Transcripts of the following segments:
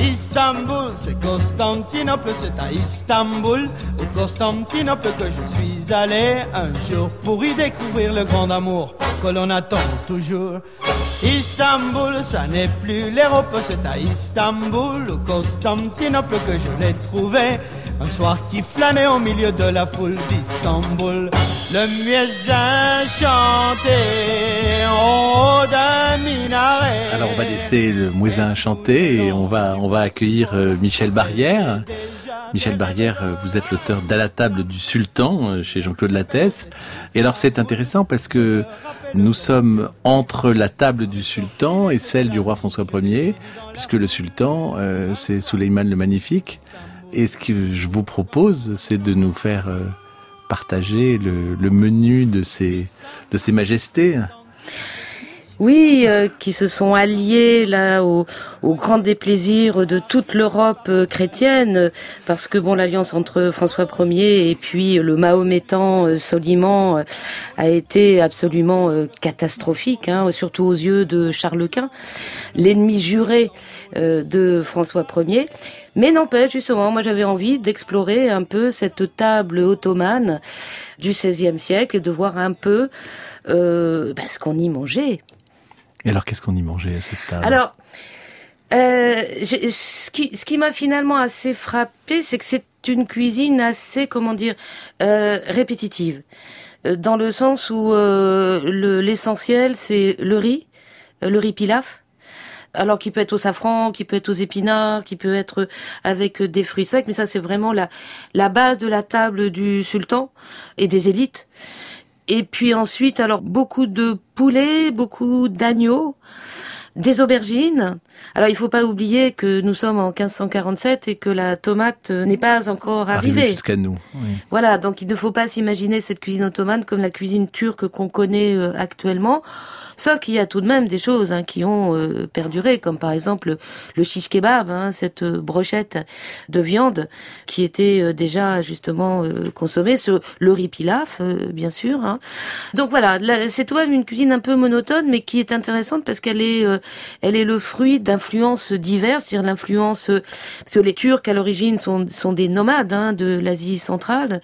Istanbul, c'est Constantinople, c'est à Istanbul, au Constantinople que je suis allé un jour pour y découvrir le grand amour que l'on attend toujours. Istanbul, ça n'est plus l'Europe, c'est à Istanbul, au Constantinople que je l'ai trouvé. Un soir qui flânait au milieu de la foule d'Istanbul, le mieux chanté en haut d'un minaret. Alors on va laisser le Mouisin chanter et on va on va accueillir euh, Michel Barrière. Michel Barrière, euh, vous êtes l'auteur d'À la table du sultan euh, chez Jean-Claude Lattès. Et alors c'est intéressant parce que nous sommes entre la table du sultan et celle du roi François Ier, puisque le sultan euh, c'est Souleyman le Magnifique. Et ce que je vous propose, c'est de nous faire euh, partager le, le menu de ces de ces majestés. Oui, euh, qui se sont alliés là au, grand déplaisir de toute l'Europe euh, chrétienne, parce que bon, l'alliance entre François Ier et puis le mahométan euh, Soliman euh, a été absolument catastrophique, hein, surtout aux yeux de Charles Quint, l'ennemi juré de François Ier. Mais n'empêche, justement, moi j'avais envie d'explorer un peu cette table ottomane du XVIe siècle et de voir un peu euh, bah, ce qu'on y mangeait. Et alors qu'est-ce qu'on y mangeait à cette table? Alors, euh, ce qui, ce qui m'a finalement assez frappé, c'est que c'est une cuisine assez, comment dire, euh, répétitive. Euh, Dans le sens où euh, le- l'essentiel, c'est le riz, euh, le riz pilaf. Alors qui peut être au safran, qui peut être aux épinards, qui peut être avec des fruits secs, mais ça c'est vraiment la, base de la table du sultan et des élites. Et puis ensuite, alors beaucoup de poulet, beaucoup d'agneaux, des aubergines. Alors il faut pas oublier que nous sommes en 1547 et que la tomate euh, n'est pas encore Arrivé arrivée. jusqu'à nous. oui. Voilà, donc il ne faut pas s'imaginer cette cuisine ottomane comme la cuisine turque qu'on connaît euh, actuellement. Sauf qu'il y a tout de même des choses hein, qui ont euh, perduré, comme par exemple le shish kebab, hein, cette brochette de viande qui était euh, déjà justement consommée, ce, le riz pilaf, bien sûr. hein. Donc voilà, là, c'est tout de même une cuisine un peu monotone, mais qui est intéressante parce qu'elle est, elle est le fruit d'influences diverses, c'est-à-dire l'influence, parce que les Turcs à l'origine sont, sont des nomades hein, de l'Asie centrale,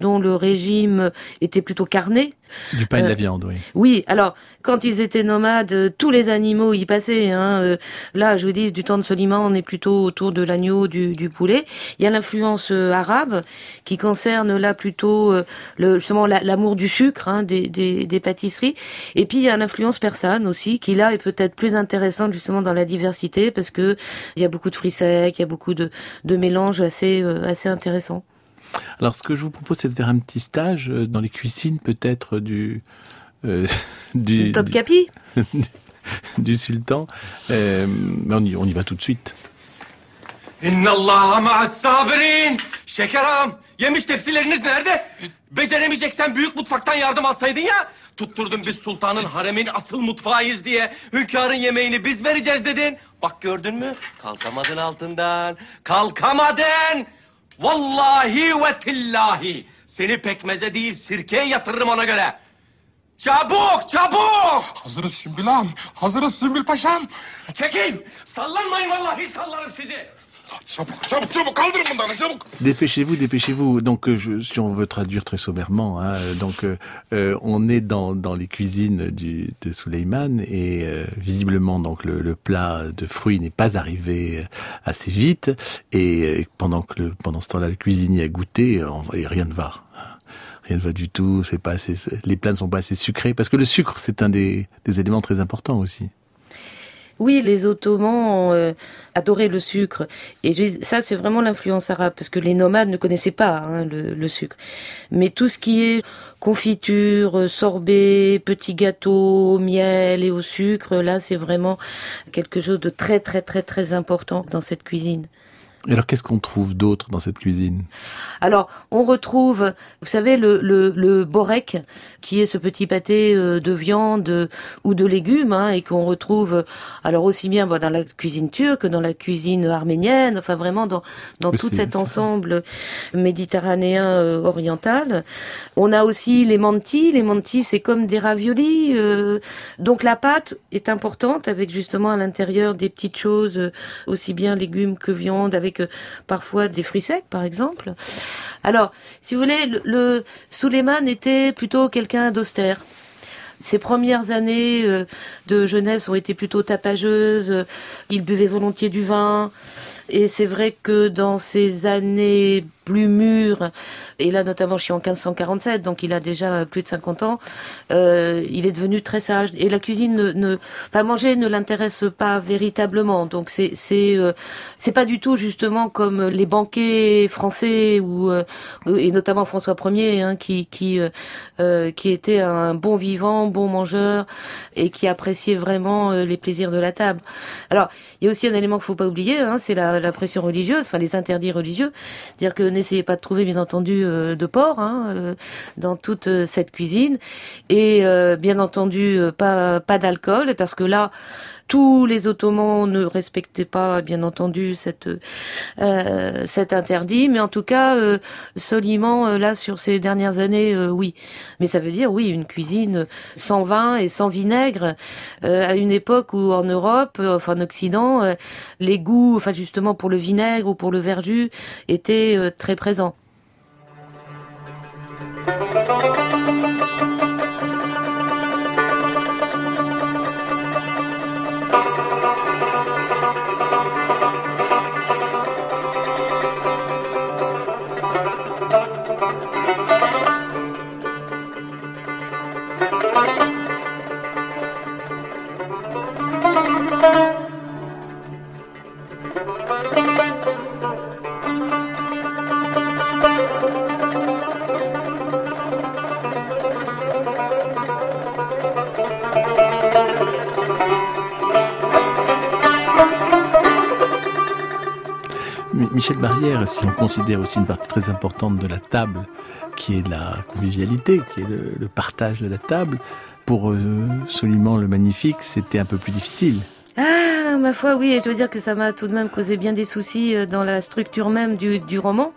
dont le régime était plutôt carné. Du pain et de la Euh, viande, oui. Oui, alors quand ils étaient nomades, euh, tous les animaux y passaient. Hein. euh, Là, je vous dis, du temps de Soliman, on est plutôt autour de l'agneau, du, du poulet. Il y a l'influence arabe qui concerne là plutôt le, justement la- l'amour du sucre, hein, des, des, des pâtisseries. Et puis il y a l'influence persane aussi, qui là est peut-être plus intéressante justement dans la diversité parce que il y a beaucoup de fruits secs, il y a beaucoup de, de mélanges assez assez intéressants. Alors, ce que je vous propose, c'est de faire un petit stage euh, dans les cuisines, peut-être du euh, du, Top du, Capi du sultan. Euh, mais on y, on y va tout de suite. İnnallaha ma'as sabirin. Şeker ağam, yemiş tepsileriniz nerede? Beceremeyeceksen büyük mutfaktan yardım alsaydın ya. Tutturdun biz sultanın haremin asıl mutfağıyız diye. Hünkârın yemeğini biz vereceğiz dedin. Bak gördün mü? Kalkamadın altından. Kalkamadın. Vallahi ve tillahi. Seni pekmeze değil sirkeye yatırırım ona göre. Çabuk, çabuk! Hazırız Sümbül ağam. Hazırız Sümbül paşam. Çekil! Sallanmayın vallahi sallarım sizi. Dépêchez-vous, dépêchez-vous. Donc, euh, je, si on veut traduire très sommairement, hein, euh, donc euh, euh, on est dans, dans les cuisines du, de Suleiman et euh, visiblement donc le, le plat de fruits n'est pas arrivé assez vite et pendant que le, pendant ce temps-là le cuisinier a goûté euh, et rien ne va. Rien ne va du tout. C'est pas assez, les plats ne sont pas assez sucrés parce que le sucre c'est un des, des éléments très importants aussi. Oui, les Ottomans euh, adoraient le sucre. Et ça, c'est vraiment l'influence arabe, parce que les nomades ne connaissaient pas hein, le, le sucre. Mais tout ce qui est confiture, euh, sorbet, petits gâteaux, au miel et au sucre, là, c'est vraiment quelque chose de très, très, très, très important dans cette cuisine. Et alors, qu'est-ce qu'on trouve d'autre dans cette cuisine? Alors, on retrouve, vous savez, le, le, le borek, qui est ce petit pâté euh, de viande euh, ou de légumes, hein, et qu'on retrouve, euh, alors aussi bien bon, dans la cuisine turque que dans la cuisine arménienne, enfin vraiment dans, dans Oui, tout cet ça. ensemble méditerranéen euh, oriental. On a aussi les mantis. Les mantis, c'est comme des raviolis. euh, donc la pâte est importante, avec justement à l'intérieur des petites choses, aussi bien légumes que viande, avec parfois des fruits secs, par exemple. Alors, si vous voulez, le, le Suleiman était plutôt quelqu'un d'austère. Ses premières années euh, de jeunesse ont été plutôt tapageuses. euh, Il buvait volontiers du vin. Et c'est vrai que dans ces années plus mûres, et là notamment je suis en 1547, donc il a déjà plus de 50 ans, euh, il est devenu très sage. Et la cuisine, ne, enfin manger ne l'intéresse pas véritablement. Donc c'est c'est euh, c'est pas du tout justement comme les banquets français ou euh, et notamment François Ier hein, qui qui euh, euh, qui était un bon vivant, bon mangeur et qui appréciait vraiment euh, les plaisirs de la table. Alors il y a aussi un élément qu'il faut pas oublier, hein, c'est la, la pression religieuse, enfin les interdits religieux, dire que n'essayez pas de trouver bien entendu euh, de porc hein, euh, dans toute euh, cette cuisine. Et bien entendu pas pas d'alcool parce que là tous les Ottomans ne respectaient pas, bien entendu, euh, cet interdit, mais en tout cas, euh, Soliman, euh, là, sur ces dernières années, euh, oui. Mais ça veut dire, oui, une cuisine sans vin et sans vinaigre, à une époque où en Europe, enfin en Occident, les goûts, enfin justement pour le vinaigre ou pour le verjus, étaient très présents. Michel Barrière, si on considère aussi une partie très importante de la table, qui est la convivialité, qui est le, partage de la table, pour euh, Soliman le Magnifique, c'était un peu plus difficile. Ah, ma foi, oui, et je veux dire que ça m'a tout de même causé bien des soucis euh, dans la structure même du, roman.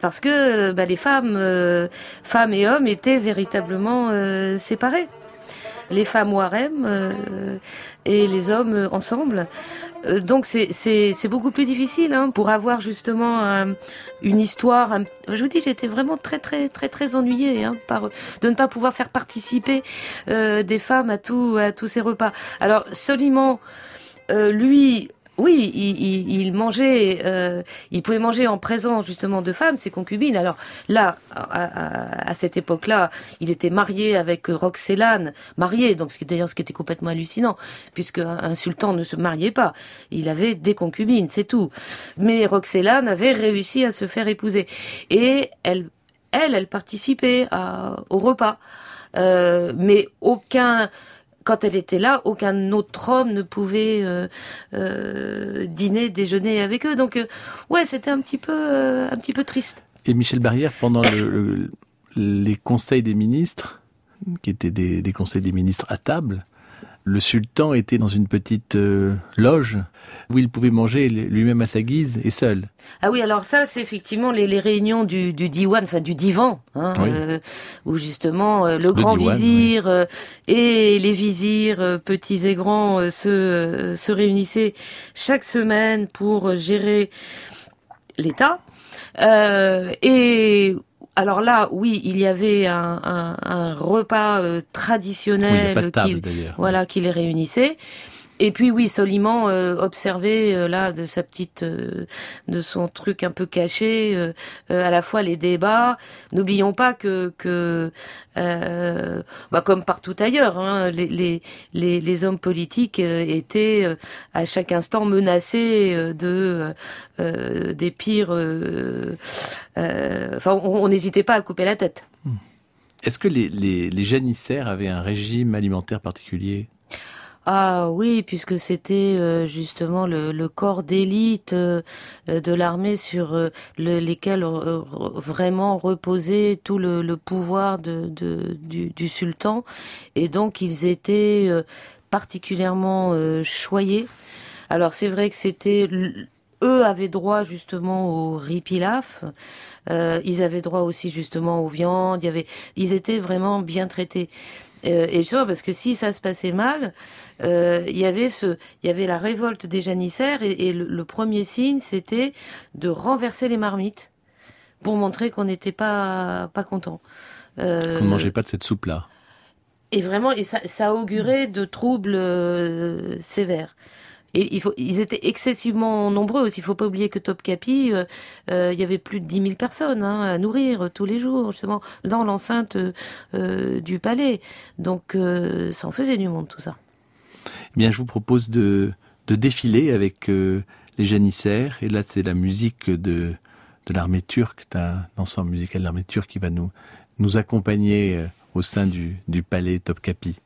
Parce que euh, bah, les femmes, femmes et hommes étaient véritablement euh, séparés. Les femmes au harem et les hommes ensemble. Euh, donc c'est beaucoup plus difficile hein, pour avoir justement un- une histoire. je vous dis, j'étais vraiment très très très très ennuyée hein, par de ne pas pouvoir faire participer euh, des femmes à tout à tous ces repas. Alors Soliman, euh, lui. Oui, il, mangeait, euh, il pouvait manger en présence justement de femmes, ses concubines. Alors là, à cette époque-là, il était marié avec Roxelane, marié, donc ce qui d'ailleurs ce qui était complètement hallucinant, puisque un, un sultan ne se mariait pas, il avait des concubines, c'est tout. Mais Roxelane avait réussi à se faire épouser, et elle, elle, elle participait à- au repas, Euh, mais aucun quand elle était là, aucun autre homme ne pouvait euh, euh, dîner, déjeuner avec eux. Donc, euh, ouais, c'était un petit peu, un petit peu triste. Et Michel Barrière, pendant le- le- les conseils des ministres, qui étaient des conseils des ministres à table, le sultan était dans une petite euh, loge où il pouvait manger lui-même à sa guise et seul. Ah oui, alors ça, c'est effectivement les, les réunions du, du diwan, enfin du divan, hein, Oui. euh, où justement euh, le, grand diwan, vizir et les vizirs, petits et grands, se, se réunissaient chaque semaine pour gérer l'État. Euh, et alors là, oui, il y avait un, un- un repas euh, traditionnel table d'ailleurs. voilà, qui les réunissait. Et puis oui, Soliman euh, observait euh, là de sa petite, euh, de son truc un peu caché, euh, à la fois les débats. N'oublions pas que, bah, comme partout ailleurs, hein, les, hommes politiques étaient à chaque instant menacés de des pires. Enfin, on n'hésitait pas à couper la tête. Est-ce que les, les, les janissaires avaient un régime alimentaire particulier? Ah oui, puisque c'était euh, justement le, corps d'élite euh, de l'armée sur euh, le- lesquels vraiment reposait tout le, pouvoir de, du, sultan. Et donc ils étaient particulièrement choyés. Alors c'est vrai que c'était... Eux avaient droit justement au riz pilaf. Ils avaient droit aussi justement aux viandes. Il y ils étaient vraiment bien traités. Euh, et justement parce que si ça se passait mal, euh, il y avait ce, il y avait la révolte des janissaires et, et le, le premier signe c'était de renverser les marmites pour montrer qu'on n'était pas pas content. Euh, On ne mangeait pas de cette soupe-là. et vraiment, et ça, ça augurait de troubles euh, sévères. Ils étaient excessivement nombreux aussi. Il faut pas oublier que Topkapi, euh, euh, il y avait plus de 10 000 personnes hein, à nourrir tous les jours, justement, dans l'enceinte euh, du palais. Donc, euh, ça en faisait du monde, tout ça. Eh bien, je vous propose de, de défiler avec euh, les janissaires. Et là, c'est la musique de, de l'armée turque, d'un ensemble musical de l'armée turque qui va nous, nous accompagner euh, au sein du, du palais Topkapi.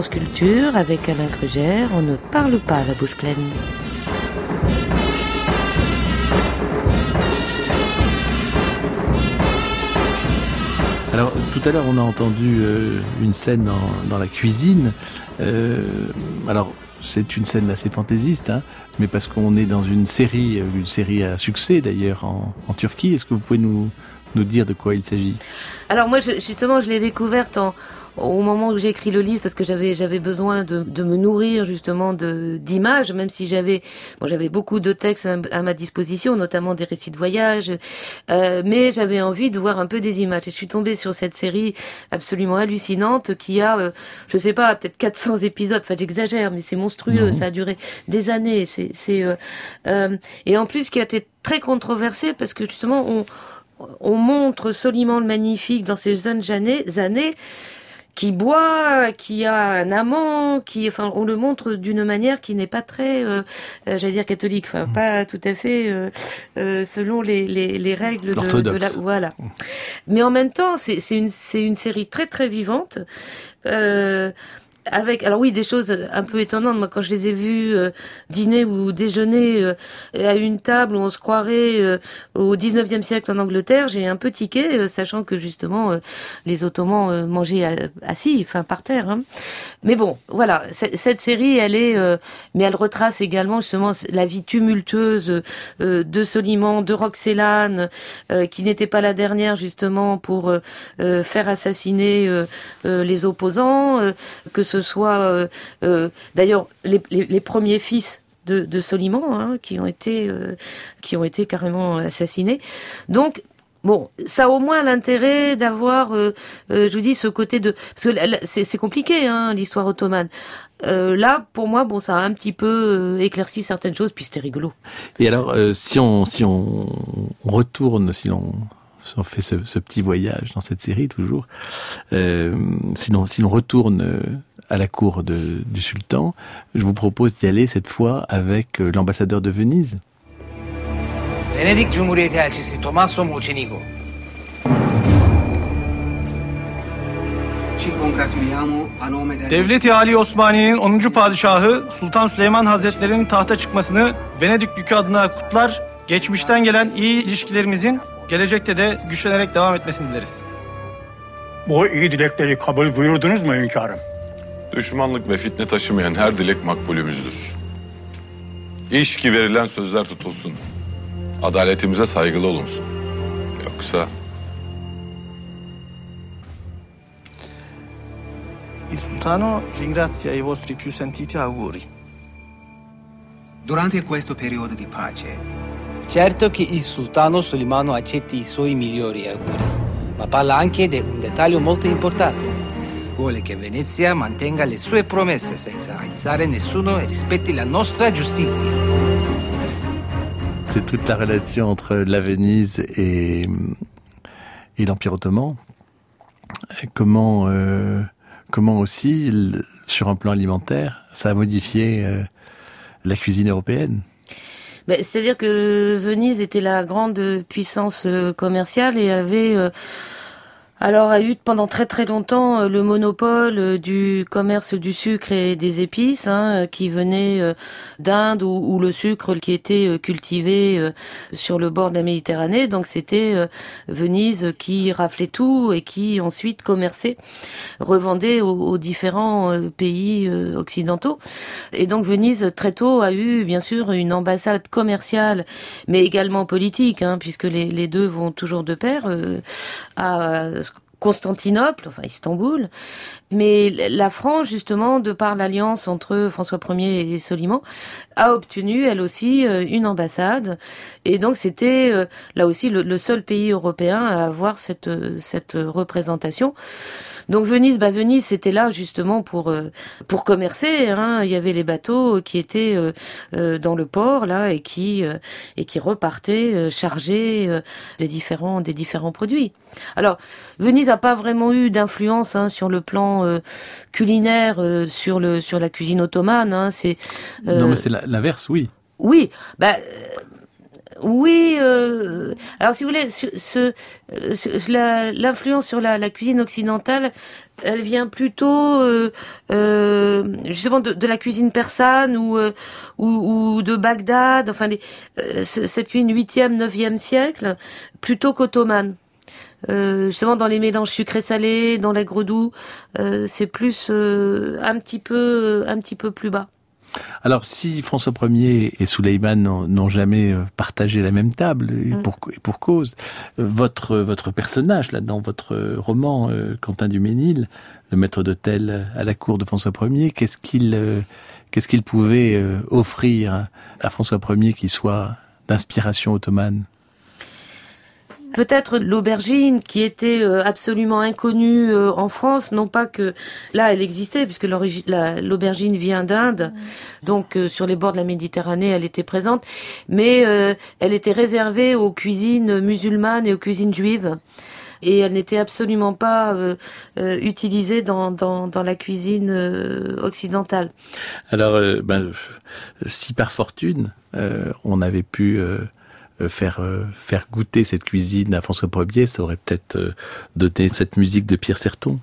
France Culture, avec Alain Crugère, on ne parle pas à la bouche pleine. Alors, tout à l'heure, on a entendu euh, une scène dans, dans la cuisine. Euh, alors, c'est une scène assez fantaisiste, hein, mais parce qu'on est dans une série, euh, une série à succès d'ailleurs en, en Turquie. Est-ce que vous pouvez nous, nous dire de quoi il s'agit? Alors moi, je- justement, je l'ai découverte en, au moment où j'ai écrit le livre parce que j'avais j'avais besoin de, de me nourrir justement de d'images, même si j'avais bon j'avais beaucoup de textes à, à ma disposition, notamment des récits de voyage, euh, mais j'avais envie de voir un peu des images. Et je suis tombée sur cette série absolument hallucinante qui a, euh, je sais pas, peut-être 400 épisodes. Enfin, j'exagère, mais c'est monstrueux. Ça a duré des années. C'est c'est euh, euh, et en plus qui a été très controversé parce que justement on on montre Soliman le Magnifique dans ses jeunes années, années qui boit, qui a un amant, qui, enfin, on le montre d'une manière qui n'est pas très, euh, euh, j'allais dire catholique, enfin, pas tout à fait euh, euh, selon les, les, les règles de, de la, voilà. Mais en même temps, c'est c'est une, c'est une série très très vivante. Euh, alors oui des choses un peu étonnantes moi quand je les ai vus euh, dîner ou déjeuner euh, à une table où on se croirait euh, au 19e siècle en Angleterre j'ai un peu tiqué euh, sachant que justement euh, les ottomans euh, mangeaient assis enfin par terre hein. mais bon voilà cette série elle est euh, mais elle retrace également justement la vie tumultueuse euh, de Soliman de Roxelane euh, qui n'était pas la dernière justement pour euh, euh, faire assassiner euh, euh, les opposants euh, que ce soit euh, euh, d'ailleurs les, premiers fils de, Soliman hein, qui ont été euh, qui ont été carrément assassinés donc Bon, ça a au moins l'intérêt d'avoir, je vous dis, ce côté de, parce que c'est compliqué, hein, l'histoire ottomane. Là, pour moi, bon, ça a un petit peu éclairci certaines choses, puis c'était rigolo. Et alors, si on si on retourne, si l'on on fait ce, petit voyage dans cette série toujours, si l'on si l'on retourne à la cour de, du sultan, je vous propose d'y aller cette fois avec euh, l'ambassadeur de Venise. Venedik Cumhuriyeti elçisi Tommaso Mucenigo. Ci congratuliamo a nome del Devlet-i Ali Osmaniye'nin 10. padişahı Sultan Süleyman Hazretleri'nin tahta çıkmasını Venedik Dükü adına kutlar. Geçmişten gelen iyi ilişkilerimizin gelecekte de güçlenerek devam etmesini dileriz. Bu iyi dilekleri kabul buyurdunuz mu hünkârım? Düşmanlık ve fitne taşımayan her dilek makbulümüzdür. İş ki verilen sözler tutulsun. Adaletimize saygılı olunsun. Yoksa Il sultano ringrazia i vostri più sentiti auguri. Durante questo periodo di pace, Certo che il sultano Solimano accetti i suoi migliori auguri, ma parla anche di un dettaglio molto importante. Vuole che Venezia mantenga le sue promesse senza aizzare nessuno e rispetti la nostra giustizia. C'est toute la relation entre la Venise et, et l'Empire ottoman. Comment, euh, comment aussi, sur un plan alimentaire, ça a modifié euh, la cuisine européenne Ben, C'est-à-dire que Venise était la grande puissance euh, commerciale et avait euh, alors a eu pendant très très longtemps euh, le monopole euh, du commerce du sucre et des épices hein, euh, qui venait d'Inde ou, ou le sucre qui était cultivé sur le bord de la Méditerranée. Donc c'était Venise qui raflait tout et qui ensuite commerçait, revendait aux, différents pays occidentaux. Et donc Venise très tôt a eu bien sûr une ambassade commerciale, mais également politique, hein, puisque les, deux vont toujours de pair, à Constantinople, enfin Istanbul, mais la France, justement, de par l'alliance entre François Ier et Soliman, a obtenu, elle aussi, euh, une ambassade. Et donc, c'était, euh, là aussi, le, seul pays européen à avoir cette, euh, cette représentation. Donc, Venise, bah, Venise, c'était là, justement, pour, pour commercer. Hein. Il y avait les bateaux qui étaient dans le port, là, et qui, et qui repartaient chargés des différents, des différents produits. Alors, Venise n'a pas vraiment eu d'influence hein, sur le plan euh, culinaire, euh, sur le sur la cuisine ottomane. Hein, c'est euh, Non, mais c'est l'inverse, oui. oui, bah oui. euh, alors, si vous voulez, ce, ce- ce- la- l'influence sur la, la cuisine occidentale, elle vient plutôt euh, euh, justement de, de la cuisine persane ou, ou, ou de Bagdad. Enfin, les, cette cuisine 8e, 9e siècle, plutôt qu'ottomane. Euh, justement dans les mélanges sucrés-salés, dans l'aigre-doux, euh, c'est plus euh, un petit peu un petit peu plus bas. Alors, si François Ier et Souleyman n'ont jamais partagé la même table, et pour, et pour cause, votre, votre personnage, là, dans votre roman, Quentin Duménil, le maître d'hôtel à la cour de François Ier, qu'est-ce qu'il qu'est-ce qu'il pouvait offrir à François Ier qui soit d'inspiration ottomane? Peut-être l'aubergine qui était euh, absolument inconnue euh, en France, non pas que là elle existait puisque la- l'aubergine vient d'Inde, donc euh, sur les bords de la Méditerranée elle était présente, mais euh, elle était réservée aux cuisines musulmanes et aux cuisines juives. Et elle n'était absolument pas euh, euh, utilisée dans, dans, dans la cuisine euh, occidentale. Alors, euh, ben, si par fortune, euh, on avait pu faire, euh, faire goûter cette cuisine à François Ier, ça aurait peut-être euh, donné cette musique de Pierre Serton.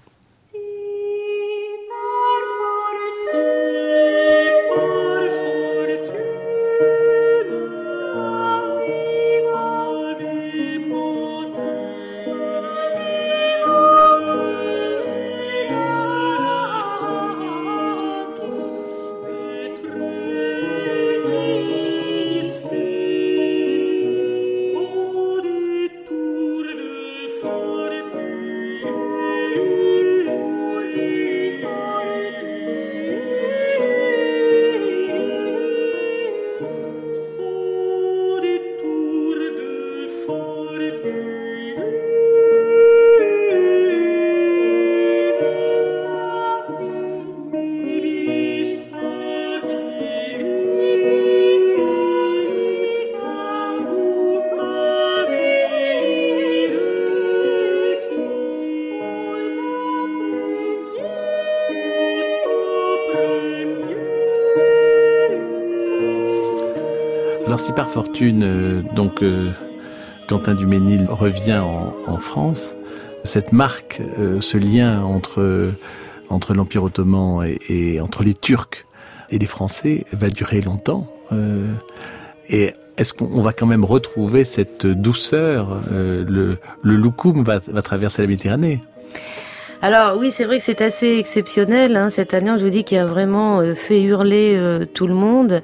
Si par fortune, euh, donc euh, Quentin Duménil revient en, France, cette marque, euh, ce lien entre entre l'Empire ottoman et, entre les Turcs et les Français va durer longtemps. Euh, et est-ce qu'on va quand même retrouver cette douceur euh, Le, le loukoum va, traverser la Méditerranée? Alors oui, c'est vrai que c'est assez exceptionnel. Hein, cette année, je vous dis qu'il a vraiment euh, fait hurler euh, tout le monde.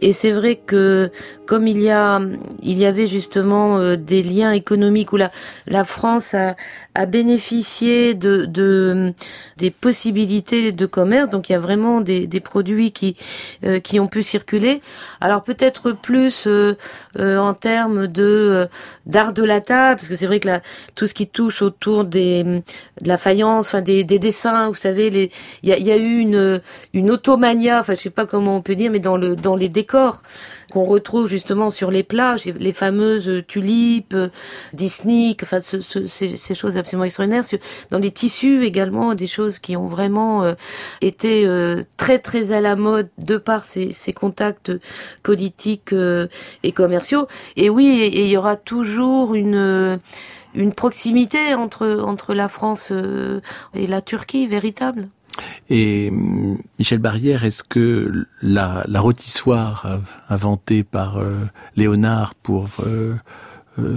Et c'est vrai que comme il y a, il y avait justement euh, des liens économiques où la, la France a, a bénéficié de, de des possibilités de commerce. Donc il y a vraiment des, des produits qui euh, qui ont pu circuler. Alors peut-être plus euh, en termes de d'art de la table, parce que c'est vrai que la, tout ce qui touche autour des de la faïence, enfin des, des dessins, vous savez, il y a, y a eu une une automania, enfin je sais pas comment on peut dire, mais dans le dans les décors qu'on retrouve justement sur les plages, les fameuses tulipes, Disney, enfin ce, ce, ces, choses absolument extraordinaires. Dans les tissus également, des choses qui ont vraiment euh, été euh, très très à la mode de par ces, ces contacts politiques euh, et commerciaux. Et oui, il y aura toujours une une proximité entre entre la France et la Turquie véritable. Et Michel Barrière, est-ce que la, la rôtissoire inventée par euh, Léonard pour euh,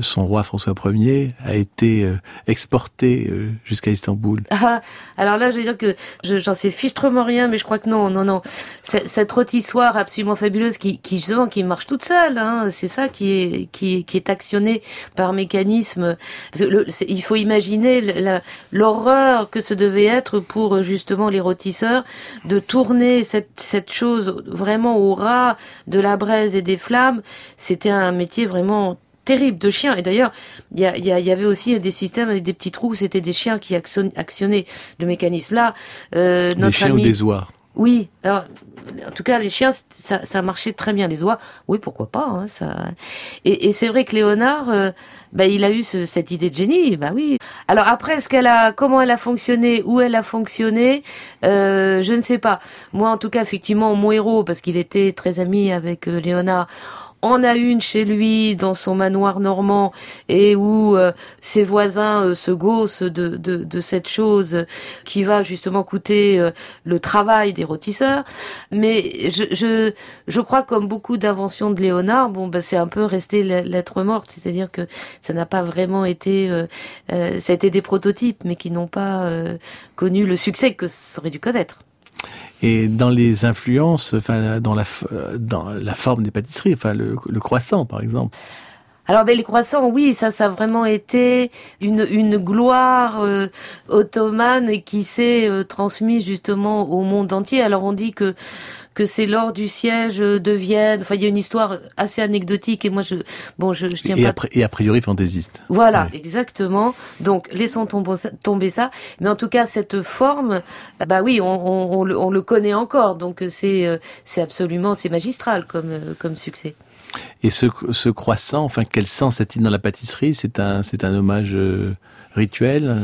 son roi François Ier a été euh, exporté euh, jusqu'à Istanbul. Ah, alors là, je veux dire que j'en sais fichtrement rien, mais je crois que non, non, non. Cette rôtissoire absolument fabuleuse qui, qui justement, qui marche toute seule, hein, c'est ça qui est, qui qui est actionné par mécanisme. Il faut imaginer l'horreur que ce devait être pour justement les rôtisseurs de tourner cette, cette chose vraiment au ras de la braise et des flammes. C'était un métier vraiment terrible de chiens. Et d'ailleurs, il y, y, y, avait aussi des systèmes avec des petits trous. C'était des chiens qui actionnaient le mécanisme-là. Euh, notre des chiens ou des oies Oui. Alors, en tout cas, les chiens, ça, ça marchait très bien. Les oies, oui, pourquoi pas. Hein, ça... Et, et c'est vrai que Léonard, euh, bah, il a eu ce, cette idée de génie. Bah oui. Alors après, ce qu'elle a, comment elle a fonctionné, où elle a fonctionné, euh, je ne sais pas. Moi, en tout cas, effectivement, mon héros, parce qu'il était très ami avec euh, Léonard en a une chez lui dans son manoir normand et où euh, ses voisins euh, se gaussent de, de, cette chose qui va justement coûter euh, le travail des rôtisseurs. Mais je, je, je crois comme beaucoup d'inventions de Léonard, bon, bah, c'est un peu resté lettre morte, c'est-à-dire que ça n'a pas vraiment été, ça a été des prototypes, mais qui n'ont pas connu le succès que ça aurait dû connaître. Et dans les influences, enfin, dans la, dans la forme des pâtisseries, enfin, le, le croissant, par exemple. Alors ben, les croissants, oui, ça, ça a vraiment été une, une gloire euh, ottomane qui s'est euh, transmise justement au monde entier. Alors on dit que que c'est lors du siège de Vienne. Enfin, il y a une histoire assez anecdotique et moi, je, bon, je, je tiens et pas. et a priori fantaisiste. Voilà, exactement. Donc, laissons tomber ça, tomber ça. Mais en tout cas, cette forme, bah oui, on, on, on, le, on le, connaît encore. Donc, c'est, euh, c'est absolument, c'est magistral comme, euh, comme succès. Et ce, ce croissant, enfin, quel sens a-t-il dans la pâtisserie? C'est un, c'est un hommage euh, rituel?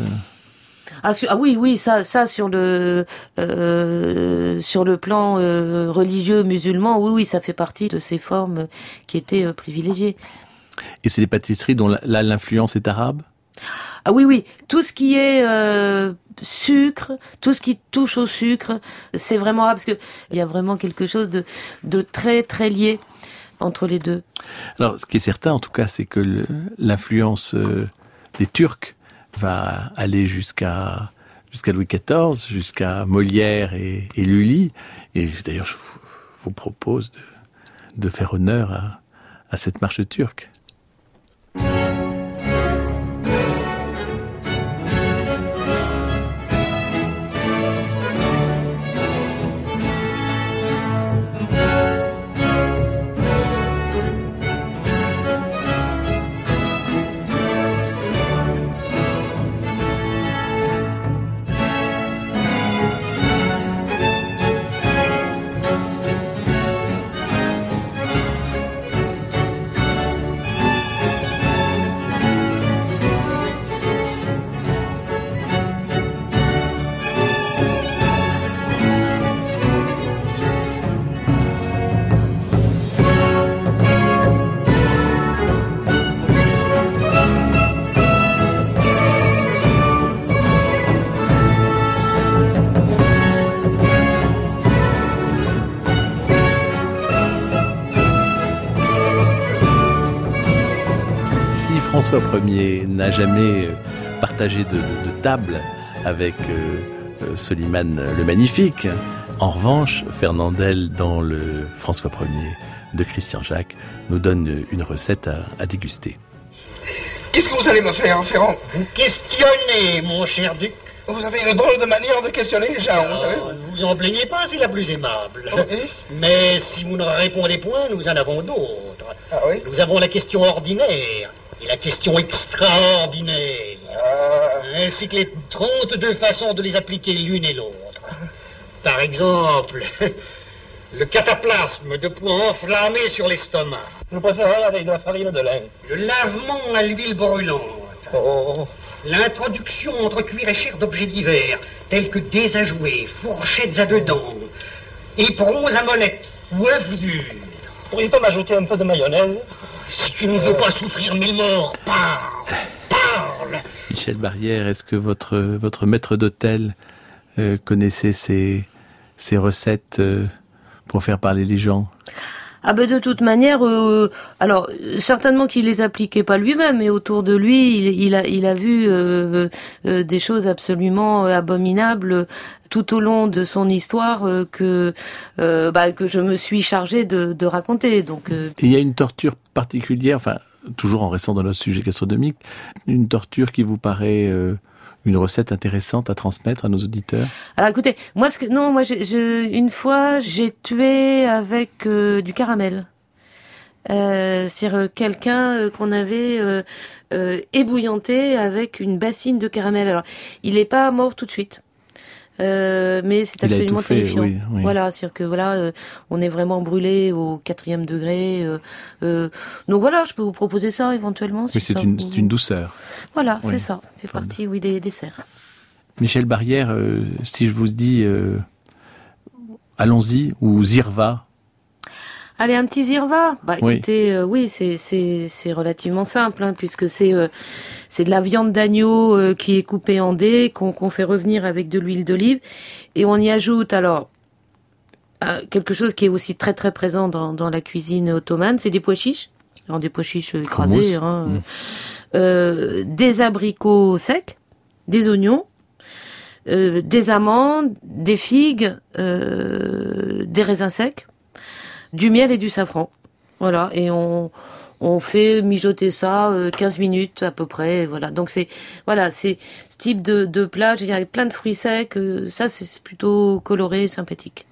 Ah, ah, oui, oui, ça, ça sur le euh, sur le plan euh, religieux musulman, oui, oui, ça fait partie de ces formes qui étaient euh, privilégiées. Et c'est des pâtisseries dont là l'influence est arabe? Ah oui, oui, tout ce qui est euh, sucre, tout ce qui touche au sucre, c'est vraiment arabe parce que il y a vraiment quelque chose de de très très lié entre les deux. Alors, ce qui est certain, en tout cas, c'est que l'influence euh, des Turcs va aller jusqu'à jusqu'à Louis XIV, jusqu'à Molière et, Lully. Et d'ailleurs, je vous, vous propose de, de, faire honneur à, à cette marche turque. François Ier n'a jamais partagé de, de, table avec euh, Soliman le Magnifique. En revanche, Fernandel, dans le François Ier de Christian Jacques, nous donne une recette à, à déguster. Qu'est-ce que vous allez me faire, Ferrand? Vous questionnez, mon cher duc. Vous avez une drôle de manière de questionner les gens, vous savez. Oh, ne vous en plaignez pas, c'est la plus aimable. Oh, et Mais si vous ne répondez point, nous en avons d'autres. Ah oui Nous avons la question ordinaire et la question extraordinaire, Ah, ainsi que les 32 façons de les appliquer l'une et l'autre. Par exemple, le cataplasme de poids enflammé sur l'estomac. je préférerais avec de la farine de lin. Le lavement à l'huile brûlante. Oh, L'introduction entre cuir et chair d'objets divers, tels que jouer, fourchettes à deux dents, éperons à molette ou œufs durs. pourriez pas m'ajouter un peu de mayonnaise? Si tu ne veux pas souffrir mille morts, parle, parle. Michel Barrière, est-ce que votre, votre maître d'hôtel euh, connaissait ces, recettes euh, pour faire parler les gens? Ah ben de toute manière, euh, alors certainement qu'il les appliquait pas lui-même, mais autour de lui, il, a, il a vu euh, euh, des choses absolument abominables tout au long de son histoire que bah, que je me suis chargée de, raconter. Donc Il y a une torture particulière, enfin, toujours en restant dans le sujet gastronomique, une torture qui vous paraît une recette intéressante à transmettre à nos auditeurs Alors écoutez, moi ce que non, moi je, une fois j'ai tué avec euh, du caramel. Euh, c'est euh, quelqu'un euh, qu'on avait euh, ébouillanté avec une bassine de caramel. Alors, il n'est pas mort tout de suite. Euh, mais c'est absolument terrifiant. oui, oui. Voilà, c'est-à-dire que voilà, euh, on est vraiment brûlé au quatrième degré. euh, donc voilà, je peux vous proposer ça éventuellement. si Oui, c'est une, vous- c'est une douceur. Voilà, Oui. c'est ça. Fait partie, oui, des desserts. Michel Barrière, si je vous dis allons-y ou Zirva, Allez, un petit zirva. Bah Oui. écoutez, euh, oui, c'est c'est c'est relativement simple, hein, puisque c'est euh, c'est de la viande d'agneau euh, qui est coupée en dés, qu'on qu'on fait revenir avec de l'huile d'olive, et on y ajoute alors euh, quelque chose qui est aussi très très présent dans dans la cuisine ottomane, c'est des pois chiches, alors des pois chiches écrasés, hein, Mm. euh, des abricots secs, des oignons. euh, des amandes, des figues, euh, des raisins secs, du miel et du safran. Voilà, et on on fait mijoter ça euh, 15 minutes à peu près. Voilà, donc c'est voilà, c'est ce type de, de plat. Il y a plein de fruits secs. euh, ça, c'est c'est plutôt coloré, et sympathique.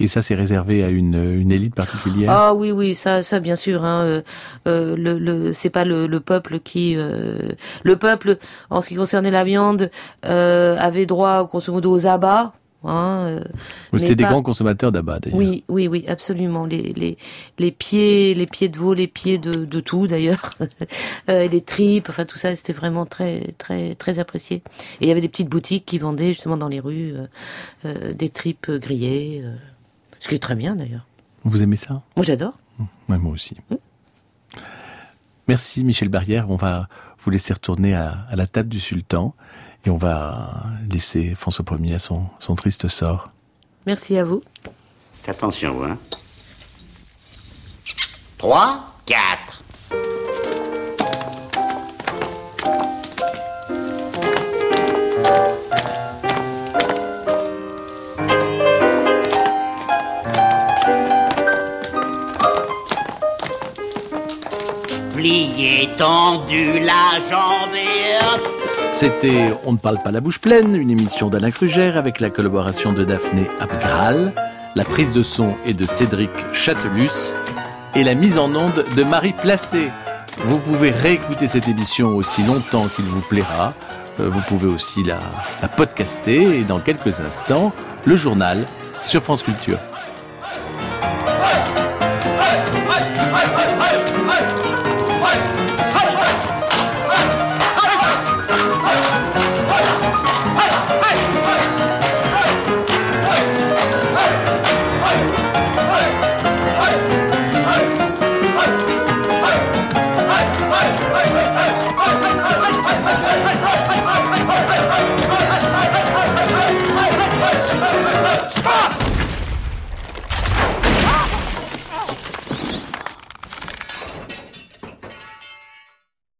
et ça c'est réservé à une, une élite particulière? Ah oui, oui, ça, ça bien sûr. Hein, euh, euh, le, le, c'est pas le, le peuple qui, euh, le peuple, en ce qui concernait la viande, euh, avait droit, grosso modo, aux abats. Hein, euh, Vous mais c'est des grands consommateurs d'abat d'ailleurs. Oui, oui, oui, absolument. Les, les, les pieds, les pieds de veau, les pieds de, de tout d'ailleurs, Euh, les tripes, enfin tout ça, c'était vraiment très, très, très apprécié. Et il y avait des petites boutiques qui vendaient justement dans les rues euh, des tripes grillées, euh, ce qui est très bien d'ailleurs. Vous aimez ça? Moi, j'adore. Ouais, moi aussi. Merci Michel Barrière. On va vous laisser retourner à, à la table du sultan et on va laisser François Ier à son, son triste sort. Merci à vous. Attention, hein. 3, 4. Plié, tendu, la jambe et hop. C'était On ne parle pas la bouche pleine, une émission d'Alain Crugère avec la collaboration de Daphné Abgral, la prise de son est de Cédric Chatelus et la mise en onde de Marie Placé. Vous pouvez réécouter cette émission aussi longtemps qu'il vous plaira. Euh, Vous pouvez aussi la podcaster et dans quelques instants, le journal sur France Culture.